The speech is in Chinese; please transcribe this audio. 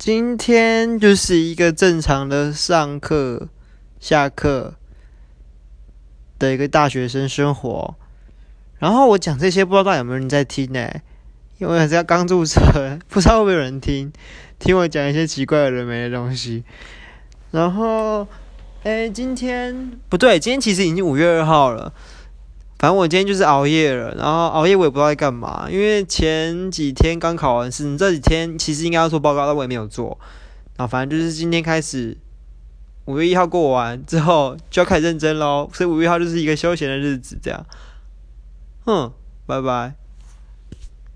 今天就是一个正常的上课、下课的一个大学生生活。然后我讲这些，不知道有没有人在听呢？因为是要刚注册，不知道会不会有人听，听我讲一些奇怪的人没的东西。然后，哎，今天不对，今天其实已经五月二号了。反正我今天就是熬夜了，然后熬夜我也不知道在干嘛，因为前几天刚考完试，这几天其实应该要做报告，但我也没有做。然后反正就是今天开始，五月一号过完之后就要开始认真喽，所以五月一号就是一个休闲的日子，这样。哼，拜拜。